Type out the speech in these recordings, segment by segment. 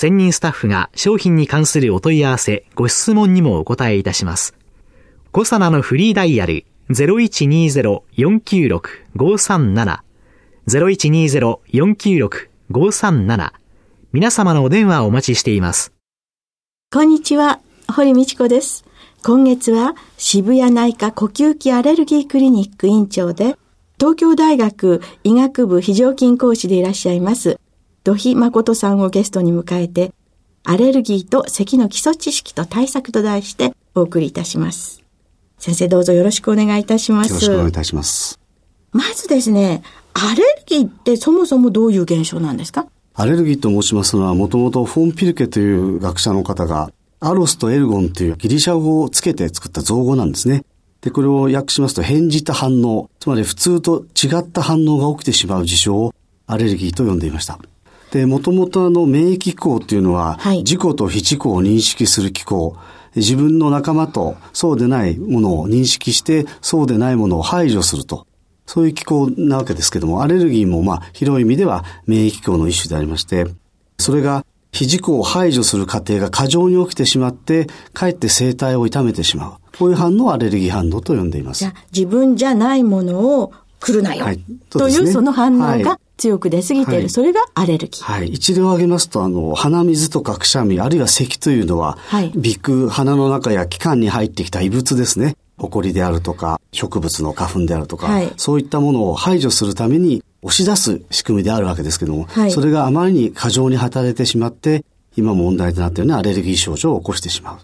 専任スタッフが商品に関するお問い合わせ、ご質問にもお答えいたします。コサナのフリーダイヤル0120-496-537 0120-496-537皆様のお電話をお待ちしています。こんにちは、堀道子です。今月は渋谷内科呼吸器アレルギークリニック院長で東京大学医学部非常勤講師でいらっしゃいます、土肥誠さんをゲストに迎えて、アレルギーと咳の基礎知識と対策と題してお送りいたします。先生どうぞよろしくお願いいたします。よろしくお願いいたします。まずですね、アレルギーってそもそもどういう現象なんですか？アレルギーと申しますのは、もともとフォン・ピルケという学者の方が、アロスとエルゴンというギリシャ語をつけて作った造語なんですね。で、これを訳しますと、変じた反応、つまり普通と違った反応が起きてしまう事象をアレルギーと呼んでいました。で、もともとあの免疫機構っていうのは、はい、自己と非自己を認識する機構、自分の仲間とそうでないものを認識して、そうでないものを排除すると。そういう機構なわけですけども、アレルギーもまあ広い意味では免疫機構の一種でありまして、それが非自己を排除する過程が過剰に起きてしまって、かえって生体を痛めてしまう。こういう反応をアレルギー反応と呼んでいます。じゃ自分じゃないものを来るなよ、はい、というその反応が強く出すぎている、はい、それがアレルギー。はい。一例を挙げますと、あの、鼻水とかくしゃみ、あるいは咳というのは、はい、鼻腔、鼻の中や気管に入ってきた異物ですね。埃であるとか、植物の花粉であるとか、はい、そういったものを排除するために押し出す仕組みであるわけですけども、はい、それがあまりに過剰に働いてしまって、今問題となっているようなアレルギー症状を起こしてしまう。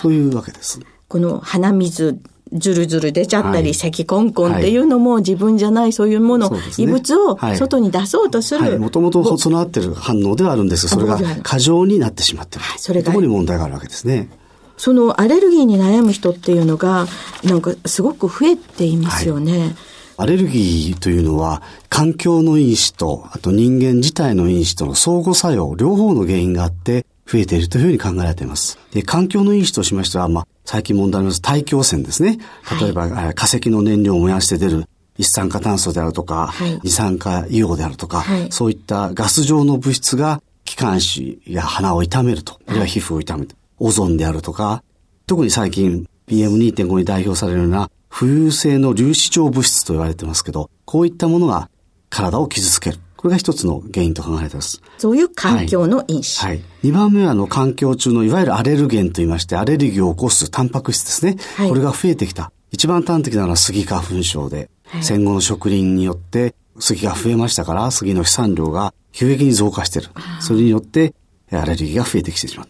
そういうわけです。この鼻水、ずるずる出ちゃったり、はい、咳コンコンっていうのも自分じゃないそういうもの、はい、異物を外に出そうとする。もともと備わってる反応ではあるんですが、それが過剰になってしまってる。はい、それが。ここに問題があるわけですね。そのアレルギーに悩む人っていうのが、なんかすごく増えていますよね。はいアレルギーというのは、環境の因子と、あと人間自体の因子との相互作用、両方の原因があって、増えているというふうに考えられています。で、環境の因子としましては、まあ、最近問題の大気汚染ですね。例えば、はい、化石の燃料を燃やして出る一酸化炭素であるとか、はい、二酸化硫黄であるとか、はい、そういったガス状の物質が気管支や鼻を痛めると、あるいは皮膚を痛める。オゾンであるとか、特に最近 PM2.5 に代表されるような浮遊性の粒子状物質と言われてますけど、こういったものが体を傷つける。これが一つの原因と考えています。そういう環境の因子。はい。二、はい、番目は、あの、環境中のいわゆるアレルゲンと言いまして、アレルギーを起こすタンパク質ですね。はい、これが増えてきた。一番端的なのはスギ花粉症で、はい、戦後の植林によって杉が増えましたから、杉の飛散量が急激に増加している。それによって、アレルギーが増えてきてしまう。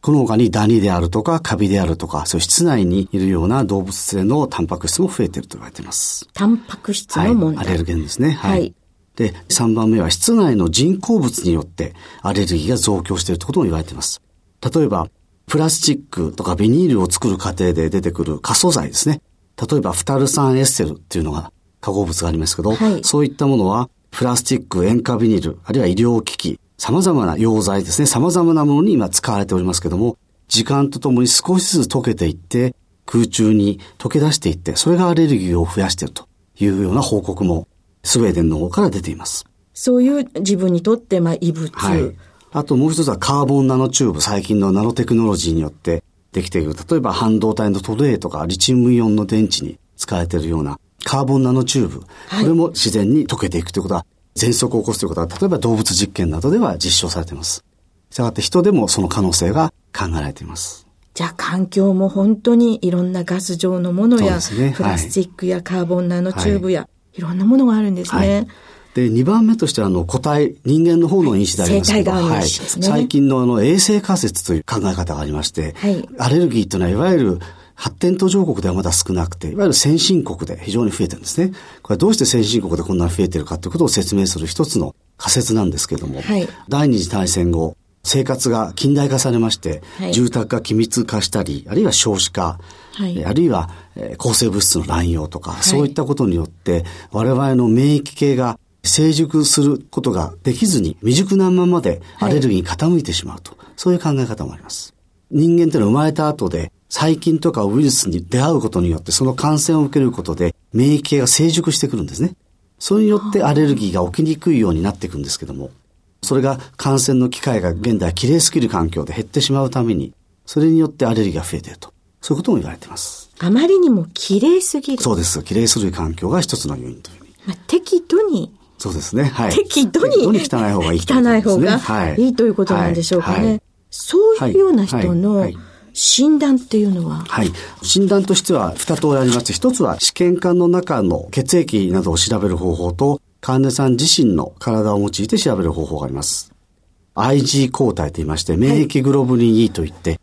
この他にダニであるとかカビであるとか、そういう室内にいるような動物性のタンパク質も増えていると言われています。タンパク質の問題、はい、アレルゲンですね。はい。で、3番目は室内の人工物によってアレルギーが増強しているということも言われています。例えば、プラスチックとかビニールを作る過程で出てくる可塑剤ですね。例えば、フタル酸エッセルっていうのが化合物がありますけど、はい、そういったものは、プラスチック、塩化ビニール、あるいは医療機器、様々な溶剤ですね、様々なものに今使われておりますけども、時間とともに少しずつ溶けていって、空中に溶け出していって、それがアレルギーを増やしているというような報告もスウェーデンの方から出ています。そういう自分にとってまあ異物。はい。あともう一つはカーボンナノチューブ、最近のナノテクノロジーによってできている、例えば半導体のトレイとかリチウムイオンの電池に使われているようなカーボンナノチューブ、はい、これも自然に溶けていくということは、喘息を起こすということは、例えば動物実験などでは実証されています。したがって人でもその可能性が考えられています。じゃあ環境も本当にいろんなガス状のものや、ね、プラスチックやカーボンナノチューブや、はい、いろんなものがあるんですね。はい。で、2番目としては、あの、個体、人間の方の因子でありますけど、はい、最近のあの、衛生仮説という考え方がありまして、はい、アレルギーというのは、いわゆる、発展途上国ではまだ少なくて、いわゆる先進国で非常に増えてるんですね。これどうして先進国でこんなに増えてるかということを説明する一つの仮説なんですけれども、はい、第二次大戦後、生活が近代化されまして、はい、住宅が機密化したり、あるいは少子化、はい、あるいは、えー、抗生物質の乱用とか、はい、そういったことによって、我々の免疫系が成熟することができずに、未熟なままでアレルギーに傾いてしまうと、そういう考え方もあります。人間というのは生まれた後で、細菌とかウイルスに出会うことによって、その感染を受けることで、免疫系が成熟してくるんですね。それによってアレルギーが起きにくいようになっていくんですけども、それが感染の機会が現代綺麗すぎる環境で減ってしまうために、それによってアレルギーが増えていると。そういうことも言われています。あまりにも綺麗すぎる。そうです。綺麗すぎる環境が一つの要因というふうに。まあ、適度に。そうですね。はい。適度に。適度に汚い方がいい、ね、汚い方がいいということなんでしょうかね。はいはい、そういうような人の、診断っていうのは？はい。診断としては二通りありまして、一つは試験管の中の血液などを調べる方法と、患者さん自身の体を用いて調べる方法があります。IG 抗体と言いまして、免疫グロブリン E といって、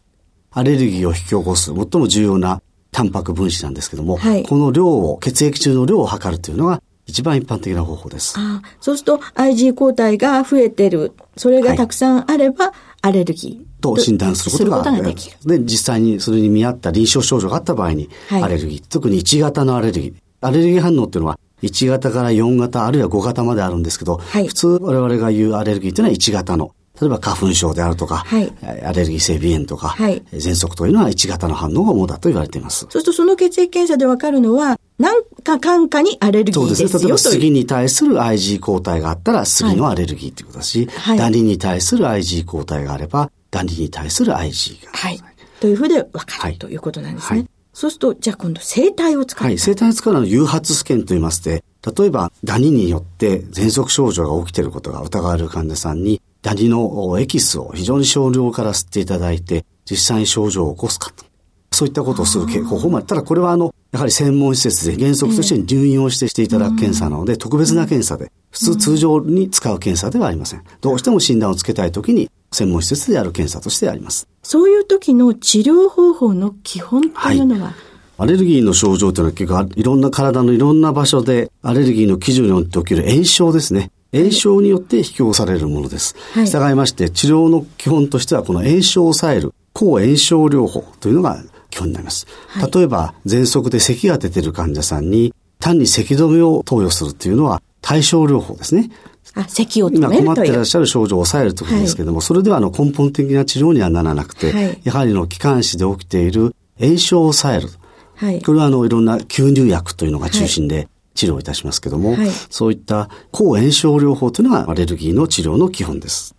アレルギーを引き起こす最も重要なタンパク分子なんですけども、はい、この量を、血液中の量を測るというのが一番一般的な方法です。あそうすると IG 抗体が増えてる、それがたくさんあれば、アレルギー。と診断することができる。で、実際にそれに見合った臨床症状があった場合に、アレルギー、特に1型のアレルギー。アレルギー反応っていうのは、1型から4型、あるいは5型まであるんですけど、はい、普通我々が言うアレルギーというのは1型の例えば花粉症であるとか、はい、アレルギー性鼻炎とか、はい、喘息というのは1型の反応が主だと言われています。そうするとその血液検査でわかるのは、何かかかにアレルギーですよそうですね。例えば杉に対する IG 抗体があったら杉のアレルギーということだし、はい、ダニに対する IG 抗体があれば、ダニに対する IG が。はい。というふうでわかる、ということなんですね。そうすると、じゃあ今度生体を使う。はい、生体を使うのは誘発試験と言いまして、例えばダニによって喘息症状が起きていることが疑われる患者さんに、ダニのエキスを非常に少量から吸っていただいて、実際に症状を起こすかと。そういったことをする方法もある。ただこれはあの、やはり専門施設で原則として入院をしてしていただく検査なので、特別な検査で、普通通常に使う検査ではありません。どうしても診断をつけたいときに、専門施設でやる検査としてあります。そういう時の治療方法の基本というのは、はいアレルギーの症状というのは結構いろんな体のいろんな場所でアレルギーの基準によって起きる炎症ですね。炎症によって引き起こされるものです。はい、従いまして、治療の基本としては、この炎症を抑える抗炎症療法というのが基本になります。はい、例えば、喘息で咳が出ている患者さんに、単に咳止めを投与するというのは対症療法ですね。あ、咳を止める今困っていらっしゃる症状を抑えるということですけれども、はい、それではあの根本的な治療にはならなくて、はい、やはりの気管支で起きている炎症を抑える。はい、これはあのいろんな吸入薬というのが中心で、治療いたしますけども、はい、そういった抗炎症療法というのがアレルギーの治療の基本です。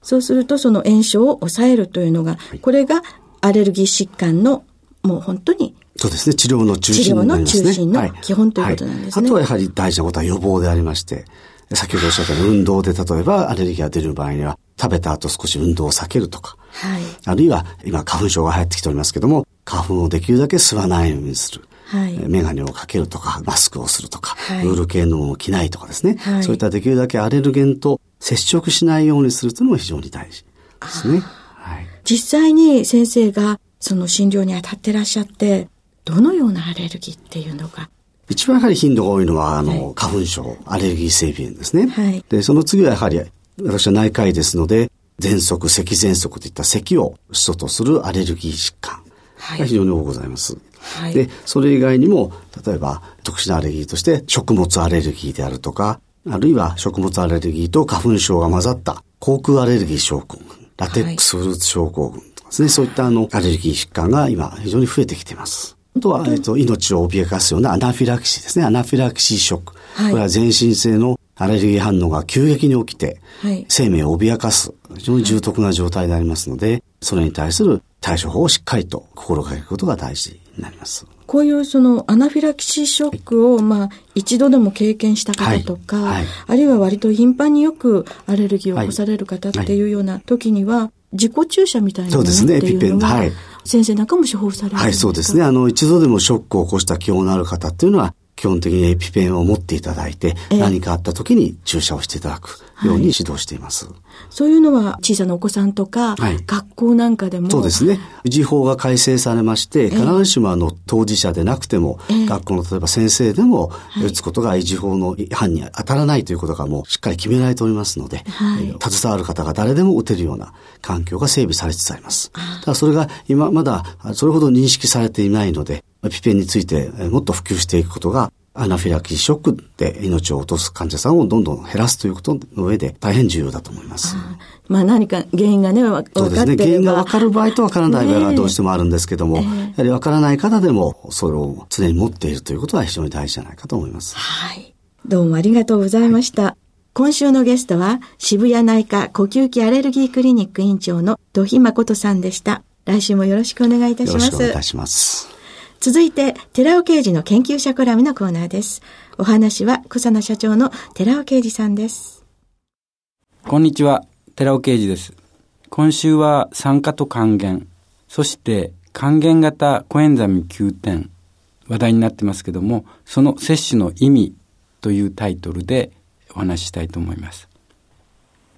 そうするとその炎症を抑えるというのが、はい、これがアレルギー疾患のもう本当にそうですね。治療の中心になりますね。治療の中心の基本ということなんですね。はい、あとはやはり大事なことは予防でありまして、先ほどおっしゃったように運動で例えばアレルギーが出る場合には食べた後少し運動を避けるとか、はい、あるいは今花粉症が流行ってきておりますけども、花粉をできるだけ吸わないようにする。はい、メガネをかけるとか、マスクをするとか、はい、ウール系のものを着ないとかですね、はい、そういったできるだけアレルゲンと接触しないようにするというのも非常に大事ですね。はい、実際に先生がその診療に当たってらっしゃって、どのようなアレルギーっていうのが？一番やはり頻度が多いのは、あの、花粉症、アレルギー性鼻炎ですね。はい、で、その次はやはり、私は内科医ですので、喘息、咳喘息といった咳を主訴とするアレルギー疾患が非常に多くございます。はい、で、それ以外にも、例えば特殊なアレルギーとして食物アレルギーであるとか、あるいは食物アレルギーと花粉症が混ざった口腔アレルギー症候群、ラテックスフルーツ症候群とかですね、はい、そういったあのアレルギー疾患が今非常に増えてきています。あとは、えっと、命を脅かすようなアナフィラキシーですね。アナフィラキシーショック。はい、これは全身性のアレルギー反応が急激に起きて、生命を脅かす、非常に重篤な状態でありますので、それに対する対処法をしっかりと心がけることが大事になります。こういうそのアナフィラキシーショックを、まあ一度でも経験した方とか、はいはい、あるいは割と頻繁によくアレルギーを起こされる方っていうような時には、自己注射みたいなものっていうのが先生なんかも処方されるんですか？はい、そうですね。あの、一度でもショックを起こした気温のある方っていうのは、基本的にエピペンを持っていただいて、何かあった時に注射をしていただくように指導しています。はい、そういうのは小さなお子さんとか、はい、学校なんかでも。そうですね。維持法が改正されまして、必ずしもあの当事者でなくても、学校の例えば先生でも打つことが維持法の違反に当たらないということがもうしっかり決められておりますので、はい、携わる方が誰でも打てるような環境が整備されつつあります。ただそれが今まだそれほど認識されていないので、ピペンについてもっと普及していくことがアナフィラキシーショックで命を落とす患者さんをどんどん減らすということの上で大変重要だと思います。あまあ何か原因がね、分かそうですね。原因が分かる場合と分からない場合がどうしてもあるんですけども、ね、やはり分からない方でもそれを常に持っているということは非常に大事じゃないかと思います。はい。どうもありがとうございました。はい、今週のゲストは渋谷内科呼吸器アレルギークリニック院長の土肥誠さんでした。来週もよろしくお願いいたします。よろしくお願いいたします。続いて、寺尾刑事の研究者コラムのコーナーです。お話は、草野社長の寺尾刑事さんです。こんにちは、寺尾刑事です。今週は酸化と還元、そして還元型コエンザミ9点、話題になってますけども、その摂取の意味というタイトルでお話ししたいと思います。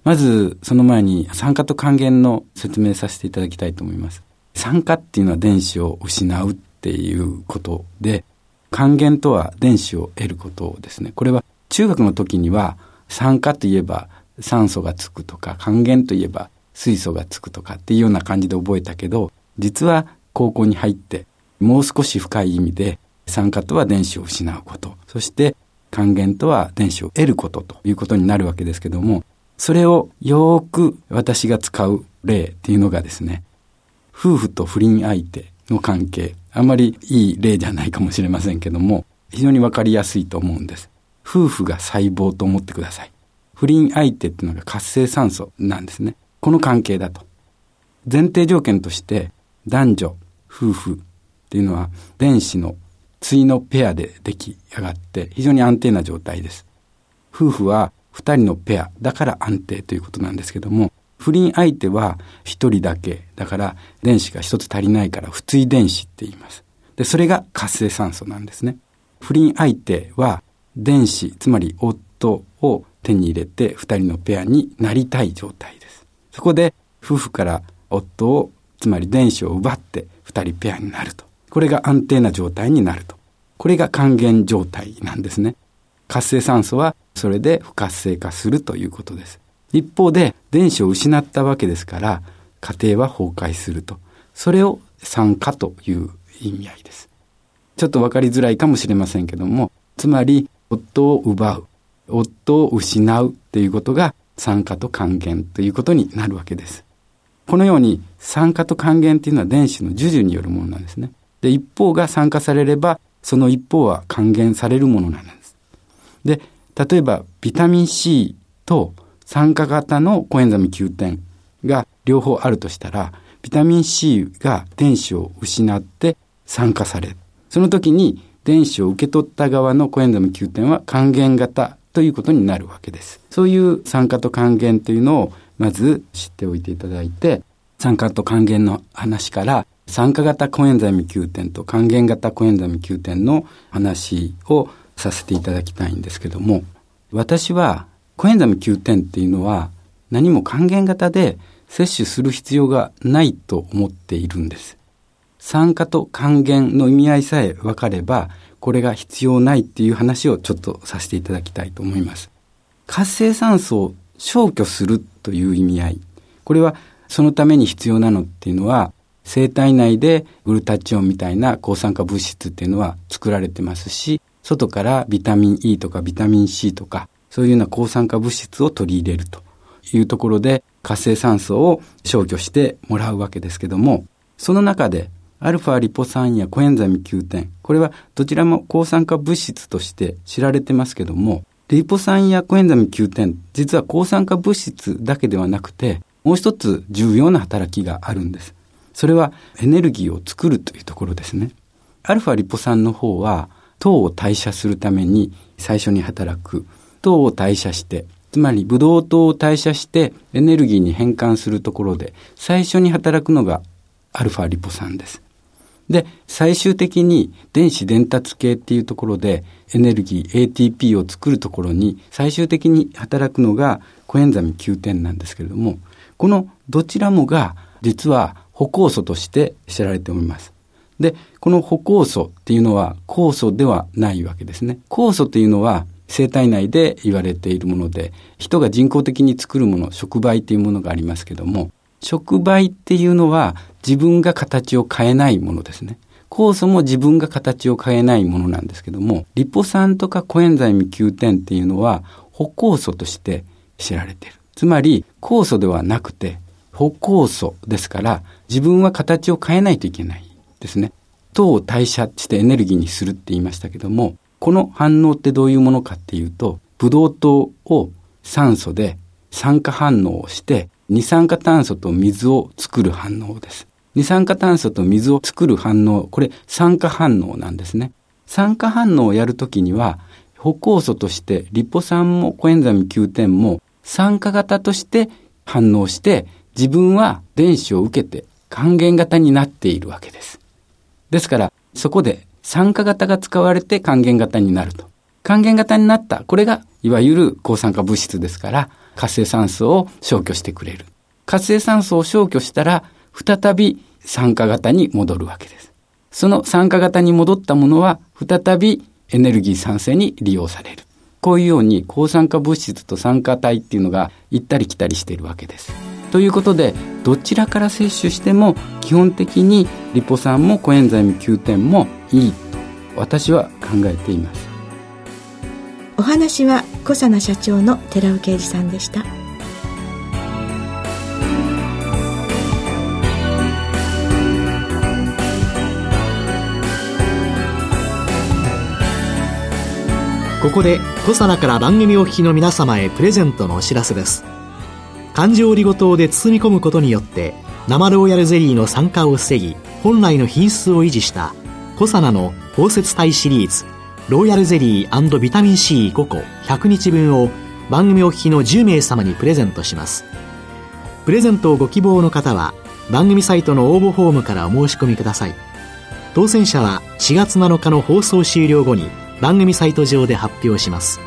まず、その前に酸化と還元の説明させていただきたいと思います。酸化っていうのは電子を失うっていうことで、還元とは電子を得ることですね。これは中学の時には酸化といえば酸素がつくとか、還元といえば水素がつくとかっていうような感じで覚えたけど、実は高校に入ってもう少し深い意味で酸化とは電子を失うこと、そして還元とは電子を得ることということになるわけですけども、それをよーく私が使う例っていうのがですね、夫婦と不倫相手の関係。あんまりいい例じゃないかもしれませんけども、非常にわかりやすいと思うんです。夫婦が細胞と思ってください。不倫相手っていうのが活性酸素なんですね。この関係だと。前提条件として男女、夫婦っていうのは電子の対のペアで出来上がって非常に安定な状態です。夫婦は二人のペアだから安定ということなんですけども、不倫相手は一人だけ。だから電子が一つ足りないから不対電子って言います。で、それが活性酸素なんですね。不倫相手は電子、つまり夫を手に入れて二人のペアになりたい状態です。そこで夫婦から夫を、つまり電子を奪って二人ペアになると。これが安定な状態になると。これが還元状態なんですね。活性酸素はそれで不活性化するということです。一方で電子を失ったわけですから家庭は崩壊すると。それを酸化という意味合いです。ちょっとわかりづらいかもしれませんけども、つまり夫を奪う、夫を失うということが酸化と還元ということになるわけです。このように酸化と還元というのは電子の授受によるものなんですね。で、一方が酸化されれば、その一方は還元されるものなんです。で、例えばビタミン C と酸化型のコエンザミ Q 点が両方あるとしたら、ビタミン C が電子を失って酸化される。その時に電子を受け取った側のコエンザミ Q 点は還元型ということになるわけです。そういう酸化と還元というのをまず知っておいていただいて、酸化と還元の話から酸化型コエンザミ Q 点と還元型コエンザミ Q 点の話をさせていただきたいんですけども、私はコエンザム9点っていうのは何も還元型で摂取する必要がないと思っているんです。酸化と還元の意味合いさえ分かれば、これが必要ないっていう話をちょっとさせていただきたいと思います。活性酸素を消去するという意味合い。これはそのために必要なのっていうのは、生体内でグルタチオンみたいな抗酸化物質っていうのは作られてますし、外からビタミン E とかビタミン C とかそういうような抗酸化物質を取り入れるというところで活性酸素を消去してもらうわけですけども、その中でアルファリポ酸やコエンザミ Q 点、これはどちらも抗酸化物質として知られてますけども、リポ酸やコエンザミ Q 点、実は抗酸化物質だけではなくて、もう一つ重要な働きがあるんです。それはエネルギーを作るというところですね。アルファリポ酸の方は糖を代謝するために最初に働く糖を代謝して、つまりブドウ糖を代謝してエネルギーに変換するところで、最初に働くのがアルファリポ酸です。で、最終的に電子伝達系っていうところでエネルギー ATP を作るところに最終的に働くのがコエンザミ Q10 なんですけれども、このどちらもが実は歩酵素として知られております。で、この歩酵素っていうのは酵素ではないわけですね。酵素っていうのは生体内で言われているもので、人が人工的に作るもの、触媒っていうものがありますけども、触媒っていうのは自分が形を変えないものですね。酵素も自分が形を変えないものなんですけども、リポ酸とかコエンザイム Q10 っていうのは歩酵素として知られている。つまり酵素ではなくて歩酵素ですから自分は形を変えないといけないですね。糖を代謝してエネルギーにするって言いましたけども、この反応ってどういうものかっていうと、ブドウ糖を酸素で酸化反応をして二酸化炭素と水を作る反応です。二酸化炭素と水を作る反応、これ酸化反応なんですね。酸化反応をやるときには、歩酵素としてリポ酸もコエンザミ Q10 も酸化型として反応して自分は電子を受けて還元型になっているわけです。ですから、そこで酸化型が使われて還元型になると。還元型になった。これが、いわゆる抗酸化物質ですから、活性酸素を消去してくれる。活性酸素を消去したら、再び酸化型に戻るわけです。その酸化型に戻ったものは、再びエネルギー酸性に利用される。こういうように抗酸化物質と酸化体っていうのが行ったり来たりしているわけです。ということで、どちらから摂取しても基本的にリポ酸もコエンザイム Q10 もいいと私は考えています。お話は小佐奈社長の寺尾啓二さんでした。ここで小佐奈から番組お聞きの皆様へプレゼントのお知らせです環状オリゴ糖で包み込むことによって生ローヤルゼリーの酸化を防ぎ本来の品質を維持した小佐奈の包摂体シリーズローヤルゼリービタミン C5 個100日分を番組お聞きの10名様にプレゼントします。プレゼントをご希望の方は番組サイトの応募フォームからお申し込みください。当選者は4月7日の放送終了後に番組サイト上で発表します。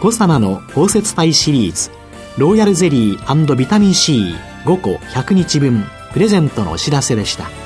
コサナの包摂体シリーズロイヤルゼリービタミン C5 個100日分プレゼントのお知らせでした。